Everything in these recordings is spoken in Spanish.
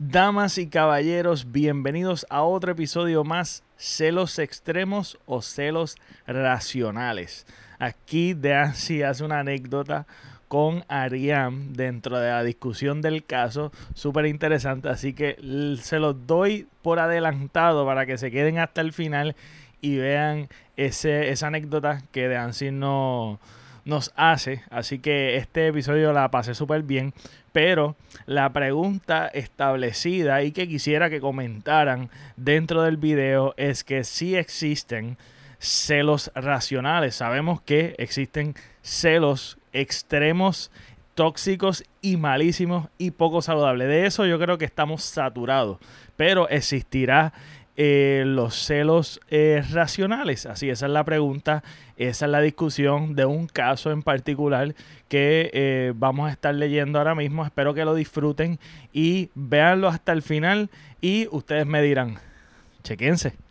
Damas y caballeros, bienvenidos a otro episodio más, celos extremos o celos racionales. Aquí Dancy hace una anécdota con Ariam dentro de la discusión del caso, súper interesante, así que se los doy por adelantado para que se queden hasta el final y vean ese, esa anécdota que Dancy no hace. Así que este episodio la pasé súper bien. Pero la pregunta establecida y que quisiera que comentaran dentro del video es que si existen celos racionales. Sabemos que existen celos extremos, tóxicos y malísimos y poco saludables. De eso yo creo que estamos saturados. Pero existirá eh, los celos eh, racionales? Así, esa es la pregunta, esa es la discusión de un caso en particular que eh, vamos a estar leyendo ahora mismo. Espero que lo disfruten y véanlo hasta el final y ustedes me dirán, chequense.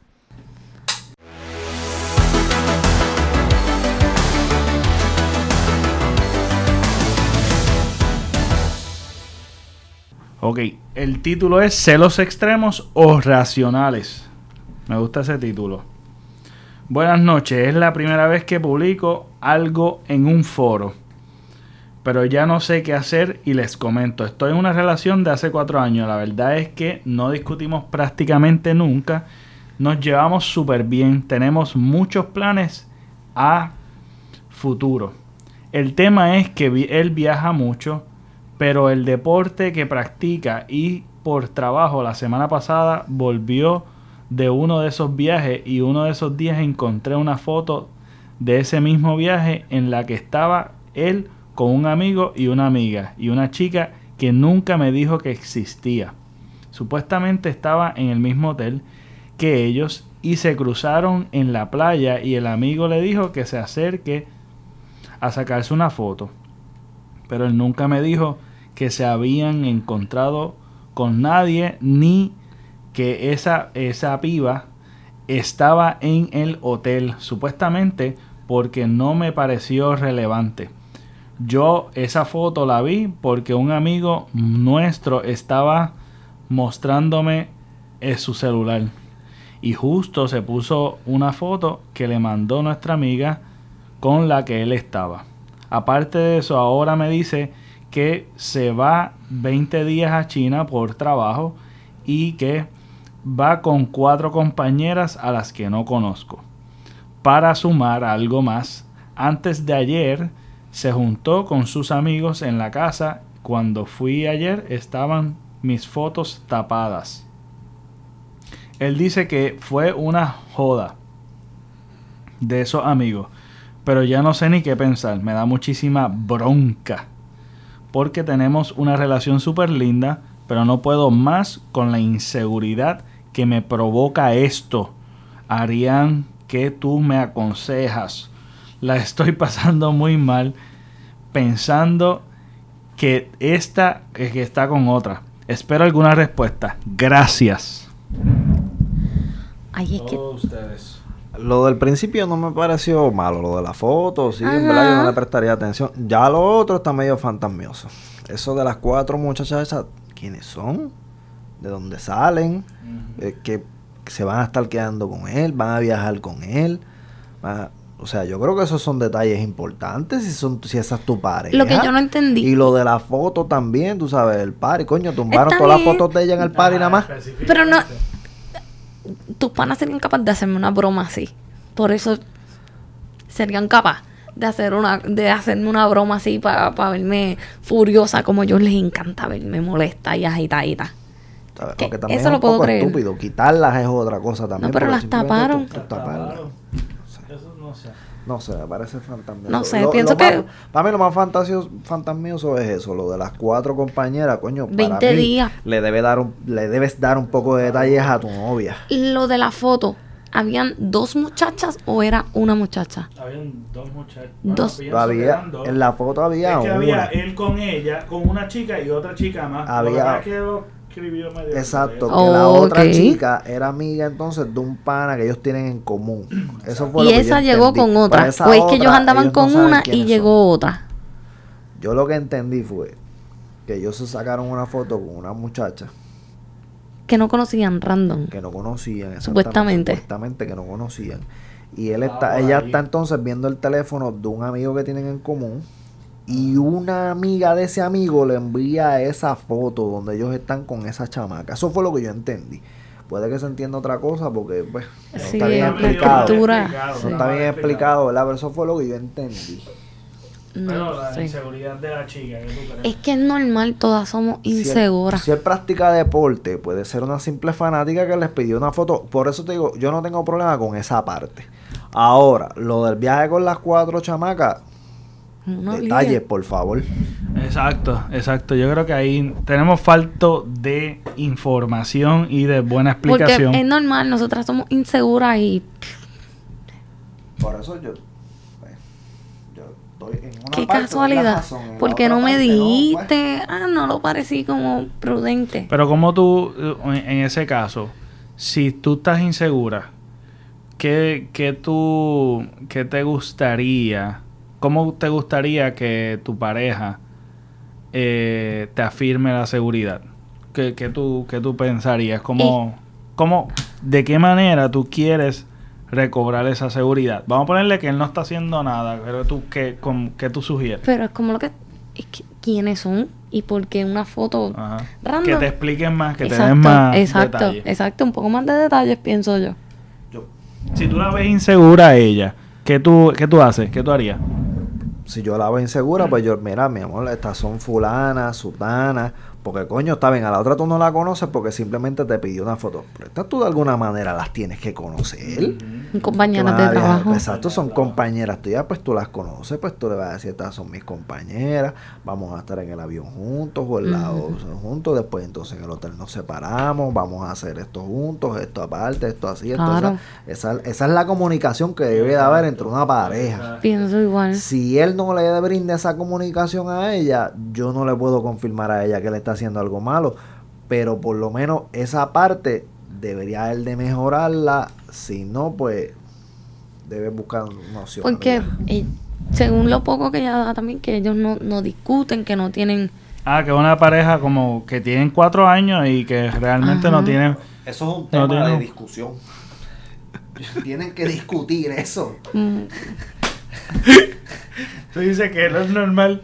Ok, el título es Celos extremos o racionales. Me gusta ese título. Buenas noches, es la primera vez que publico algo en un foro. Pero ya no sé qué hacer y les comento. Estoy en una relación de hace cuatro años. La verdad es que no discutimos prácticamente nunca. Nos llevamos súper bien. Tenemos muchos planes a futuro. El tema es que él viaja mucho pero el deporte que practica y por trabajo la semana pasada volvió de uno de esos viajes y uno de esos días encontré una foto de ese mismo viaje en la que estaba él con un amigo y una amiga y una chica que nunca me dijo que existía. Supuestamente estaba en el mismo hotel que ellos y se cruzaron en la playa y el amigo le dijo que se acerque a sacarse una foto. Pero él nunca me dijo que se habían encontrado con nadie ni que esa, esa piba estaba en el hotel, supuestamente porque no me pareció relevante. Yo esa foto la vi porque un amigo nuestro estaba mostrándome en su celular. Y justo se puso una foto que le mandó nuestra amiga con la que él estaba. Aparte de eso, ahora me dice que se va 20 días a China por trabajo y que va con cuatro compañeras a las que no conozco. Para sumar algo más, antes de ayer se juntó con sus amigos en la casa. Cuando fui ayer estaban mis fotos tapadas. Él dice que fue una joda de esos amigos. Pero ya no sé ni qué pensar. Me da muchísima bronca porque tenemos una relación súper linda, pero no puedo más con la inseguridad que me provoca esto. Arián, ¿qué tú me aconsejas? La estoy pasando muy mal pensando que esta es que está con otra. Espero alguna respuesta. Gracias. Ay, es que... ustedes. Lo del principio no me pareció malo, lo de la foto, sí, en verdad yo no le prestaría atención. Ya lo otro está medio fantasmioso. Eso de las cuatro muchachas esas, ¿quiénes son? ¿De dónde salen? Eh, que se van a estar quedando con él, van a viajar con él. o sea, yo creo que esos son detalles importantes si son si esa es tu pareja. Lo que yo no entendí. Y lo de la foto también, tú sabes, el party, coño, tumbaron todas las fotos de ella en el party nada más. Pero no tus panas serían capaces de hacerme una broma así. Por eso serían capaces de hacer una de hacerme una broma así para verme furiosa como ellos les encanta verme molesta y agitadita. eso lo puedo creer. estúpido. Quitarlas es otra cosa también. No, pero las taparon. Eso no sé. No sé, me parece fantasmioso. No sé, pienso que... para mí lo más fantasioso, fantasmioso es eso, lo de las cuatro compañeras, coño. 20 días. Le, debe dar un, le debes dar un poco de detalles a tu novia. Lo de la foto, ¿habían dos muchachas o era una muchacha? Habían dos muchachas. dos. Había, en la foto había es que había él con ella, con una chica y otra chica más. Había... Exacto, que la otra chica era amiga entonces de un pana que ellos tienen en común. Eso fue y esa llegó con otra. O es que ellos andaban con una y llegó otra. Yo lo que entendí fue que ellos se sacaron una foto con una muchacha Que no conocían random. que no conocían. Supuestamente. Supuestamente que no conocían. Y él está, ella ahí. está entonces viendo el teléfono de un amigo que tienen en común. Y una amiga de ese amigo le envía esa foto donde ellos están con esa chamaca. Eso fue lo que yo entendí. Puede que se entienda otra cosa porque pues, no Sí, está bien la explicado. estructura, No está bien explicado, ¿verdad? Pero eso fue lo que yo entendí. Pero la inseguridad de la chica, ¿qué tú crees? Es que es normal, todas somos Si él- inseguras. Si él, practica deporte, puede ser una simple fanática que les pidió una foto. Por eso te digo, yo no tengo problema con esa parte. Ahora, lo del viaje con las cuatro chamacas, No detalles, olvides. por favor. Exacto, exacto. Yo creo que ahí tenemos falto de información y de buena Porque explicación. es normal, nosotras somos inseguras y Por eso yo, pues, yo estoy en una qué parte casualidad. razón, en la Porque no me parte no, pues. dijiste, ah, no lo parecí como prudente. Pero como tú, eh, en ese caso, si tú estás insegura, ¿qué, qué tú, qué te gustaría, cómo te gustaría que tu pareja eh, te afirme la seguridad? ¿Qué, qué tú, qué tú pensarías? ¿Cómo, cómo, ¿De qué manera tú quieres recobrar esa seguridad? Vamos a ponerle que él no está haciendo nada, pero tú, ¿qué, con- qué tú sugieres? Pero es como lo que, es que ¿quiénes son? Y porque una foto Ajá. random. Que te expliquen más, que te den más exacto, detalles. exacto, un poco más de detalles pienso yo. Yo, Si tú la ves insegura a ella, ¿qué tú, qué tú haces? ¿Qué tú harías? Si yo la veo insegura, pues yo, mira, mi amor, estas son fulanas, sutanas, porque coño, está bien, a la otra tú no la conoces porque simplemente te pidió una foto. Pero estas tú de alguna manera las tienes que conocer. Compañeras de trabajo. Exacto, son compañeras tuyas, pues tú las conoces, pues tú le vas a decir, estas son mis compañeras, vamos a estar en el avión juntos o en la o- juntos, después entonces en el hotel nos separamos, vamos a hacer esto juntos, esto aparte, esto así, esto Claro. así. Esa, esa es la comunicación que debe de haber entre una pareja. Pienso igual. Si él no le brinda esa comunicación a ella, yo no le puedo confirmar a ella que le está haciendo algo malo. Pero por lo menos esa parte debería él de mejorarla. Si no, pues debe buscar una opción. Porque eh, según lo poco que ella da también, que ellos no, no discuten, que no tienen... Ah, que una pareja como que tienen cuatro años y que realmente no tienen... Eso es un No tema de discusión. Tienen que discutir eso. mm, Tú dices que no es normal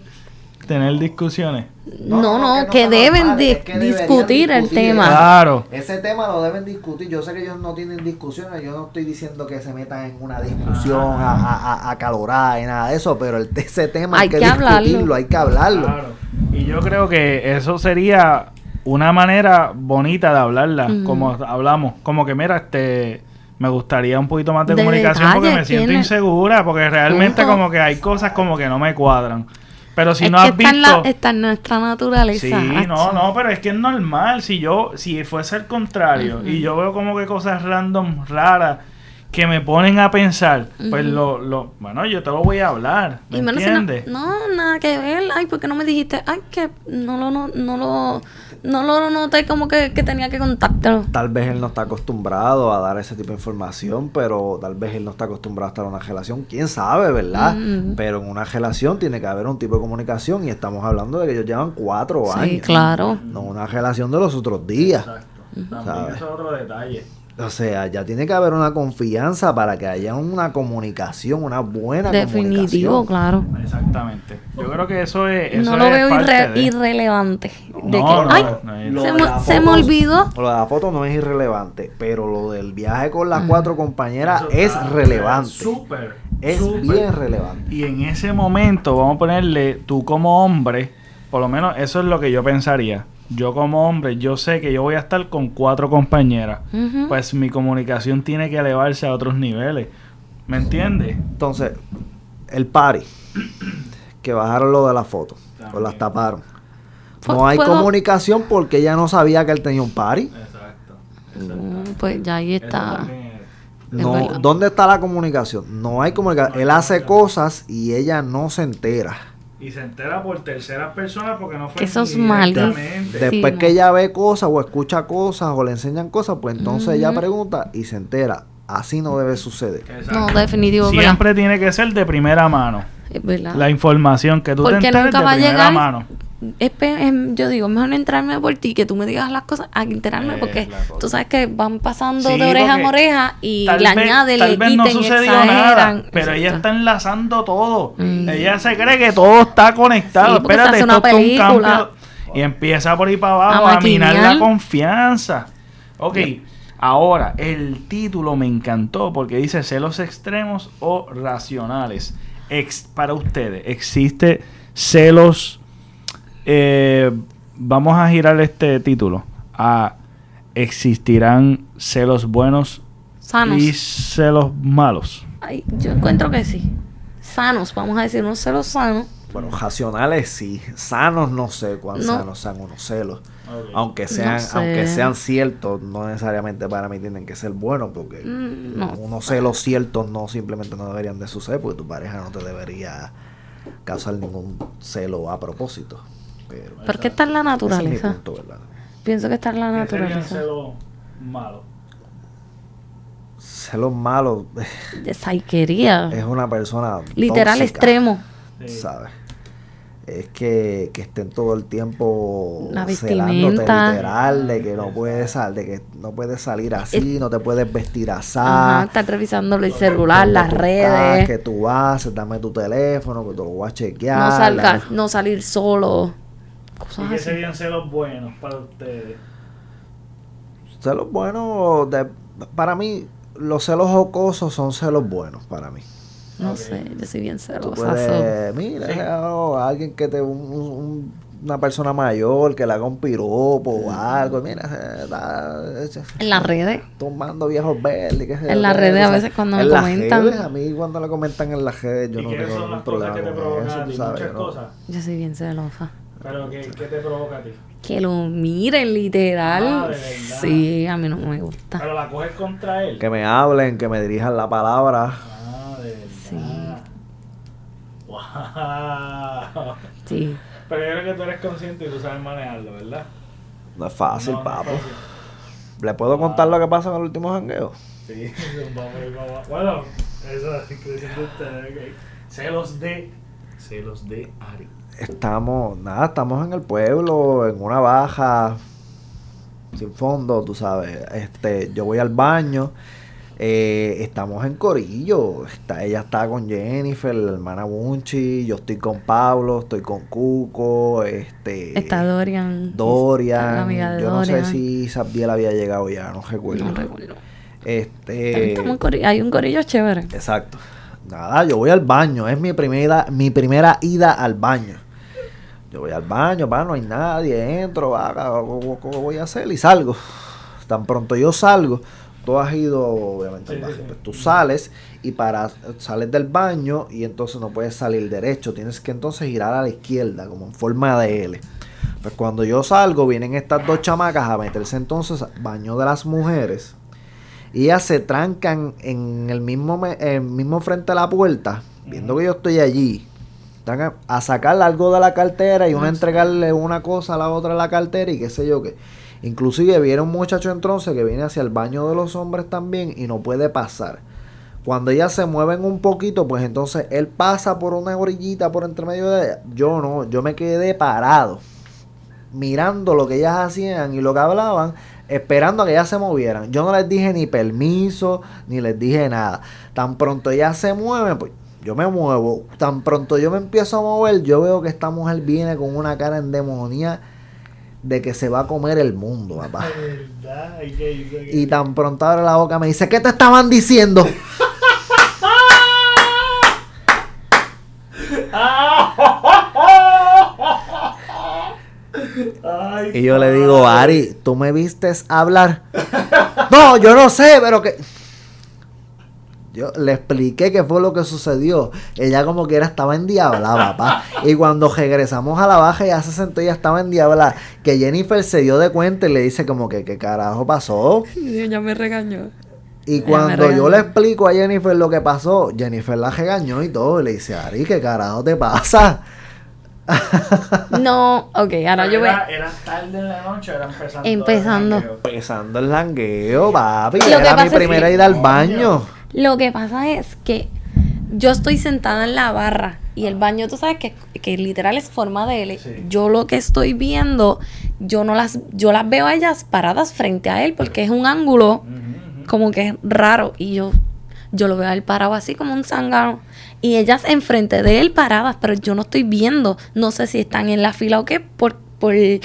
tener discusiones. no, no, no, que, que no sea deben normal, di- es que deberían discutir el tema. Claro. Ese tema lo deben discutir. Yo sé que ellos no tienen discusiones. Yo no estoy diciendo que se metan en una discusión a, a, a- acalorada y nada de eso. Pero el, ese tema hay, Hay que, que hablarlo. discutirlo, hay que hablarlo. Claro. Y yo creo que eso sería una manera bonita de hablarla, Ujú. como hablamos, como que mira, este me gustaría un poquito más de, De comunicación porque me siento insegura, porque realmente Punto. como que hay cosas como que no me cuadran. Pero si es no has está, en visto la, está en nuestra naturaleza. Sí, no, no, pero es que es normal. Si yo, si fuese el contrario, Ujú. y yo veo como que cosas random, raras, que me ponen a pensar, pues lo, lo, bueno, yo te lo voy a hablar, ¿me Y menos si no, entiendes? no, nada que ver. Ay, ¿por qué no me dijiste? Ay, que no lo, no, no lo, no lo noté como que, que tenía que contactarlo. Tal vez él no está acostumbrado a dar ese tipo de información, pero tal vez él no está acostumbrado a estar en una relación. Quién sabe, ¿verdad? Pero en una relación tiene que haber un tipo de comunicación y estamos hablando de que ellos llevan cuatro Sí, años. claro. No una relación de los otros días. Exacto. También ¿Sabes? eso es otro detalle. O sea, ya tiene que haber una confianza para que haya una comunicación, una buena Definitivo, comunicación. claro. Exactamente. Yo creo que eso es. Eso no lo es veo parte irre- de- irrelevante. De No, que, no, ay, no se, de me, se olvidó. Lo de la foto no es irrelevante, pero lo del viaje con las cuatro compañeras Eso es está relevante. Súper. Es bien relevante. Y en ese momento, vamos a ponerle, tú como hombre, por lo menos eso es lo que yo pensaría. Yo como hombre, yo sé que yo voy a estar con cuatro compañeras. Pues mi comunicación tiene que elevarse a otros niveles. ¿Me entiendes? Entonces, el party, que bajaron lo de la foto, o las taparon. No hay puedo- comunicación porque ella no sabía que él tenía un party. Exacto. Mm, pues ya ahí está. No. ¿Dónde está la comunicación? No hay comunicación. Él hace cosas y ella no se entera. Y se entera por terceras personas porque no fue Que eso es. Sí, Después no. que ella ve cosas o escucha cosas o le enseñan cosas, pues entonces ella Ujú. pregunta y se entera. Así no debe suceder. Exacto. No, definitivo, ¿verdad? Siempre tiene que ser de primera mano. Verdad. La información que tú te Porque enteres nunca de va a primera llegar. mano. Es es- yo digo, mejor entrarme por ti, que tú me digas las cosas, a enterarme, Es porque tú sabes que van pasando Sí, de oreja en porque oreja y le vez- añaden, tal le vez no sucedió nada, pero ella está enlazando todo. Mm. Ella se cree que todo está conectado. Sí, Espérate, esto una es un película. cambio. Y empieza por ahí para abajo A a, minar la confianza. Ok, ahora, el título me encantó porque dice celos extremos o racionales. Ex- para ustedes, ¿existe celos? eh, vamos a girar este título. A, ¿Existirán celos buenos Sanos. y celos malos? Ay, yo encuentro que sí. Sanos, vamos a decir, unos celos sanos. Bueno, racionales sí, sanos no sé cuán No. sanos sean unos celos. Aunque sean, sé. aunque sean ciertos, no necesariamente para mí tienen que ser buenos, porque Mm, no. unos celos ciertos no simplemente no deberían de suceder, porque tu pareja no te debería causar ningún celo a propósito. Pero Porque está en la ese es mi naturaleza. punto, ¿verdad? Pienso que está en la ¿Qué serían naturaleza. celos malos? Celos malos De saiquería. es una persona Literal tóxica, extremo. Sí. ¿sabes? Es que, que estén todo el tiempo celándote vestimenta. literal de que no puedes sal, de que no puedes salir así, no te puedes vestir así. Ajá, estar revisando el celular, las redes. que tú vas, dame tu teléfono, que te lo voy a chequear. No salgas, la- no salir solo. ¿Y Cosas qué así. serían celos buenos para ustedes? Celos buenos, de- para mí, los celos jocosos son celos buenos para mí. No Ok. sé, yo soy bien celosa. puedes, mira, oh, alguien que te, un- un- una persona mayor que le haga un piropo o algo, mira, se está En las redes. tumbando viejos verdes. En las redes a veces cuando me las comentan. redes, a mí cuando le comentan en las redes, yo ¿Y no tengo ningún problema que te con provocan eso, ti? sabes, Muchas no- cosas. Yo soy bien celosa. ¿Pero qué, qué te provoca a ti? Que lo miren literal. Ah, sí, a mí no me gusta. ¿Pero la coges contra él? Que me hablen, que me dirijan la palabra. Ah. Sí. Wow. Sí. Pero yo creo que tú eres consciente y tú sabes manejarlo, ¿verdad? No es fácil, No, no es papo. fácil. ¿Le puedo contar lo que pasó en el último jangueo? Sí. Bueno, eso es que diciendo ustedes, ok. Celos de. Celos de Ari. Estamos, nada, estamos en el pueblo, en una baja, sin fondo, tú sabes. Este, yo voy al baño, eh, estamos en Corillo. Está, ella está con Jennifer, la hermana Bunchi, yo estoy con Pablo, estoy con Cuco, este. Está Dorian. Dorian. La amiga de yo no sé si Sabdiel había llegado ya, no recuerdo. No recuerdo. Este. Estamos en cori- Hay un corillo chévere. Exacto. Nada, yo voy al baño. Es mi primera, mi primera ida al baño. Yo voy al baño, va, no hay nadie, entro, va, ¿qué voy a hacer? Y salgo. Tan pronto yo salgo, tú has ido, obviamente, al baño. sí, sí. Pues tú sales y para sales del baño y entonces no puedes salir derecho. Tienes que entonces girar a la izquierda, como en forma de L. Pues cuando yo salgo, vienen estas dos chamacas a meterse entonces al baño de las mujeres. Y ellas se trancan en el mismo, me- el mismo frente a la puerta, viendo que yo estoy allí. Están a, a sacarle algo de la cartera y una Ah, entregarle una cosa a la otra en la cartera y qué sé yo qué. Inclusive viene un muchacho entonces que viene hacia el baño de los hombres también y no puede pasar. Cuando ellas se mueven un poquito, pues entonces él pasa por una orillita por entre medio de ellas. Yo no, yo me quedé parado mirando lo que ellas hacían y lo que hablaban, esperando a que ellas se movieran. Yo no les dije ni permiso, ni les dije nada. Tan pronto ellas se mueven, pues yo me muevo. Tan pronto yo me empiezo a mover, yo veo que esta mujer viene con una cara endemonia de que se va a comer el mundo, papá. ¿Verdad? ¿Y tan pronto abre la boca me dice, ¿qué te estaban diciendo? Ay, Y yo le digo, Ari, ¿tú me vistes hablar? no, yo no sé, pero que... Yo le expliqué qué fue lo que sucedió. Ella como que era estaba endiablada, papá. Y cuando regresamos a la baja, ya se sentó y ya estaba endiablada. Que Jennifer se dio de cuenta y le dice como que qué carajo pasó. Ya me regañó. Y Ella cuando yo le explico a Jennifer lo que pasó, Jennifer la regañó y todo. Y le dice, Ari, ¿qué carajo te pasa? No, ok, ahora yo voy. era, era tarde en la noche, era empezando. Empezando. el. Empezando el langueo, papi. Lo que Era pasa mi es primera que- ida al baño. Lo que pasa es que yo estoy sentada en la barra y el baño, tú sabes que, que literal es forma de L. Sí. Yo lo que estoy viendo, yo no las, yo las veo a ellas paradas frente a él porque es un ángulo como que es raro y yo, yo lo veo a él parado así como un zángano y ellas enfrente de él paradas, pero yo no estoy viendo, no sé si están en la fila o qué, por, por el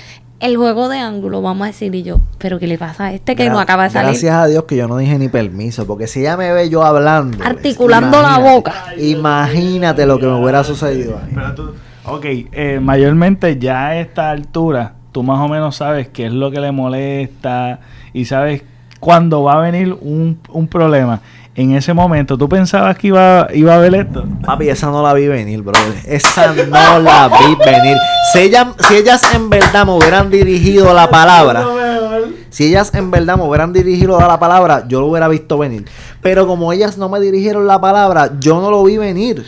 juego de ángulo, vamos a decir, y yo, pero ¿qué le pasa a este que no acaba de salir? Gracias a Dios que yo no dije ni permiso, porque si ella me ve yo hablando, Articulando la boca. Imagínate lo que me hubiera sucedido ahí. Pero tú, ok, eh, mayormente ya a esta altura, tú más o menos sabes qué es lo que le molesta y sabes cuándo va a venir un, un problema. En ese momento, ¿tú pensabas que iba, iba a haber esto? Papi, esa no la vi venir, brother. Esa no la vi venir. Si, ella- si ellas en verdad me hubieran dirigido la palabra, si ellas en verdad me hubieran dirigido la palabra, yo lo hubiera visto venir. Pero como ellas no me dirigieron la palabra, yo no lo vi venir.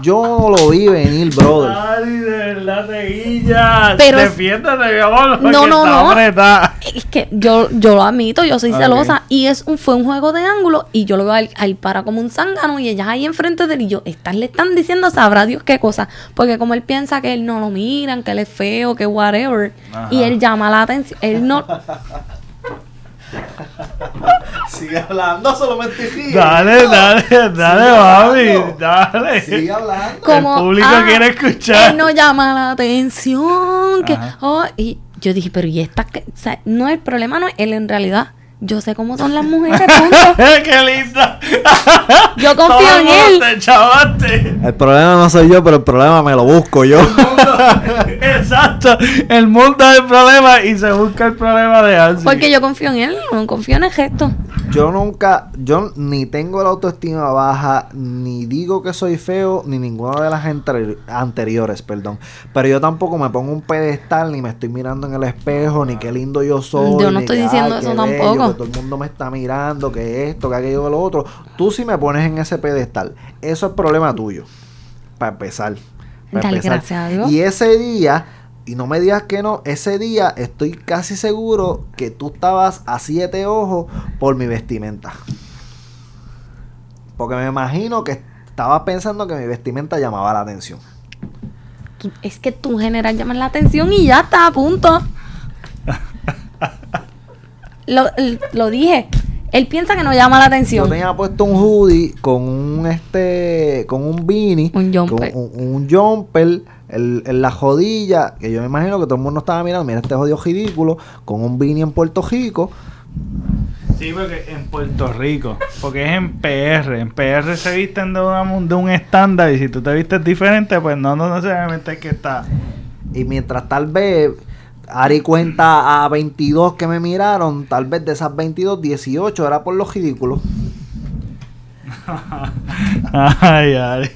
Yo no lo vi venir, brother. Ay, de verdad, Teguilla. Pero- Defiéndete, mi amor. No, no, no. apretada. Es que yo, yo lo admito, yo soy Ok. celosa y es un, fue un juego de ángulo y yo lo veo al, al para como un zángano y ellas ahí enfrente de él y yo, están, le están diciendo sabrá Dios qué cosa, porque como él piensa que él no lo miran, que él es feo, que whatever, Ajá. y él llama la atención, él no, Sigue hablando, solamente sigue. Dale, dale, dale, mami. Dale. Sigue hablando. como El público ah, quiere escuchar. Él no llama la atención, que oh, y yo dije, pero y esta que, o sea, no el problema no es él en realidad. Yo sé cómo son las mujeres. ¡Qué linda! Yo confío Todo el en él. Te chavaste. El problema no soy yo, pero el problema me lo busco yo. Exacto. El mundo es el problema y se busca el problema de Ansi. Porque yo confío en él, no confío en el gesto. Yo nunca, yo ni tengo la autoestima baja, ni digo que soy feo, ni ninguna de las anteri- anteriores, perdón. Pero yo tampoco me pongo un pedestal, ni me estoy mirando en el espejo, ni qué lindo yo soy. Yo no ni estoy que, diciendo ay, eso tampoco. que todo el mundo me está mirando, que esto, que aquello, que lo otro. Tú sí me pones en ese pedestal. Eso es problema tuyo. Para empezar. Dale, empezar. gracias a Dios. Y ese día, y no me digas que no, ese día estoy casi seguro que tú estabas a siete ojos por mi vestimenta. Porque me imagino que estabas pensando que mi vestimenta llamaba la atención. Es que tú en general llamas la atención y ya está, a punto. lo dije. Él piensa que no llama la Yo atención. tenía puesto un hoodie con un este con un beanie, Un jumper. con un, un jumper el- en la jodilla, que yo me imagino que todo el mundo estaba mirando, mira este jodido ridículo, con un beanie en Puerto Rico. Sí, porque en Puerto Rico. Porque es en PR. En PR se visten de, una- de un estándar y si tú te vistes diferente, pues no, no necesariamente es que está. Y mientras tal vez Ari cuenta a 22 que me miraron, tal vez de esas 22, 18 era por los ridículos. Ay, Ari.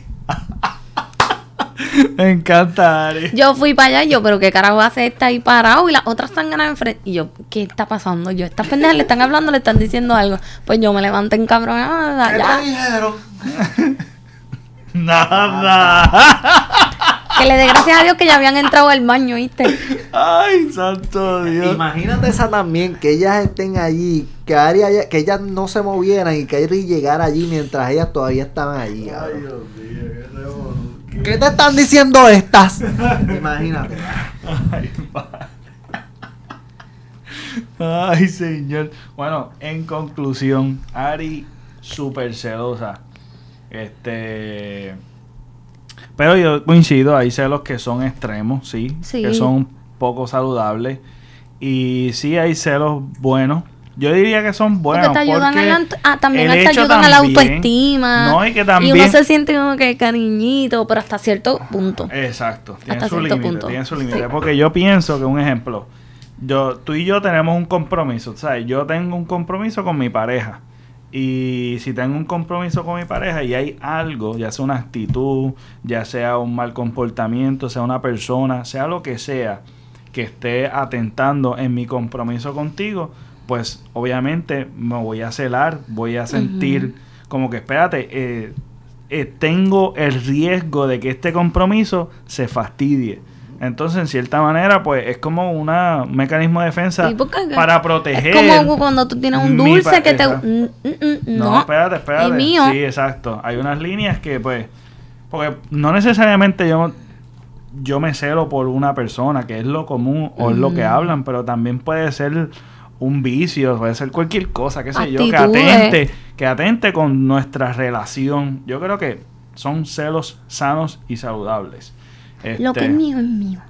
Me encanta, Ari. Yo fui para allá y yo, pero qué carajo hace esta ahí parado y las otras están ganando enfrente. Y yo, ¿qué está pasando? Yo, estas pendejas le están hablando, le están diciendo algo. Pues yo me levanté en cabrón. Ya. dijeron? Nada. Que le dé gracias a Dios que ya habían entrado al baño, ¿viste? Ay, santo Dios. Imagínate esa también, que ellas estén allí, que Ari haya- que ellas no se movieran y que Ari llegara allí mientras ellas todavía estaban allí. Ay. Dios mío, qué ¿Qué te están diciendo estas? Imagínate. Ay, pa- Ay, señor. Bueno, en conclusión, Ari súper celosa. Este. Pero yo coincido, hay celos que son extremos, sí, Sí. que son poco saludables. Y sí hay celos buenos. Yo diría que son buenos. Porque te ayudan porque a la, ah, también te ayudan a la autoestima. No, y que Y también. uno se siente como que cariñito, pero hasta cierto punto. Exacto, tiene Hasta su límite, tiene su límite. Sí. Porque yo pienso que un ejemplo, yo, tú y yo tenemos un compromiso, ¿sabes? Yo tengo un compromiso con mi pareja. Y si tengo un compromiso con mi pareja y hay algo, ya sea una actitud, ya sea un mal comportamiento, sea una persona, sea lo que sea, que esté atentando en mi compromiso contigo, pues obviamente me voy a celar, voy a sentir como que, espérate, eh, eh, tengo el riesgo de que este compromiso se fastidie. Entonces, en cierta manera, pues es como una, un mecanismo de defensa Sí, para proteger. Es como cuando tú tienes un dulce que te. No, no, espérate, espérate. Es mío. Sí, exacto. Hay unas líneas que, pues, Porque no necesariamente yo, yo me celo por una persona, que es lo común o es lo que hablan, pero también puede ser un vicio, puede ser cualquier cosa, qué sé yo, que atente, que atente con nuestra relación. Yo creo que son celos sanos y saludables. Lo que es mío es mío.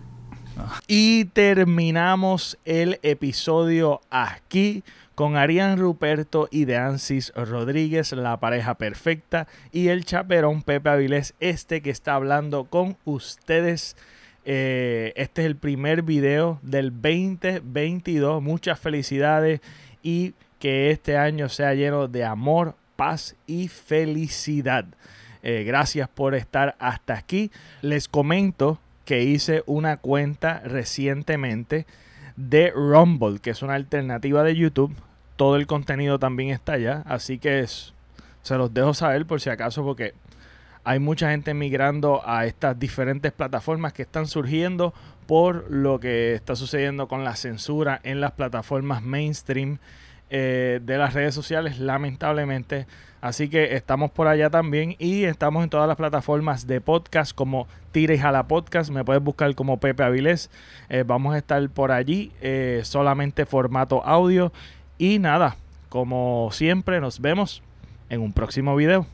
y terminamos el episodio aquí con Arián Ruperto y de Ansis Rodríguez, la pareja perfecta, y el chaperón Pepe Avilés, este que está hablando con ustedes. Eh, este es el primer video del 2022. Muchas felicidades y que este año sea lleno de amor, paz y felicidad. Eh, gracias por estar hasta aquí. Les comento que hice una cuenta recientemente de Rumble, que es una alternativa de YouTube. Todo el contenido también está allá, así que es- se los dejo saber por si acaso, porque hay mucha gente migrando a estas diferentes plataformas que están surgiendo por lo que está sucediendo con la censura en las plataformas mainstream eh, de las redes sociales, lamentablemente. Así que estamos por allá también y estamos en todas las plataformas de podcast como Tira y Jala Podcast. Me puedes buscar como Pepe Avilés. Eh, vamos a estar por allí, eh, solamente formato audio. Y nada, como siempre, nos vemos en un próximo video.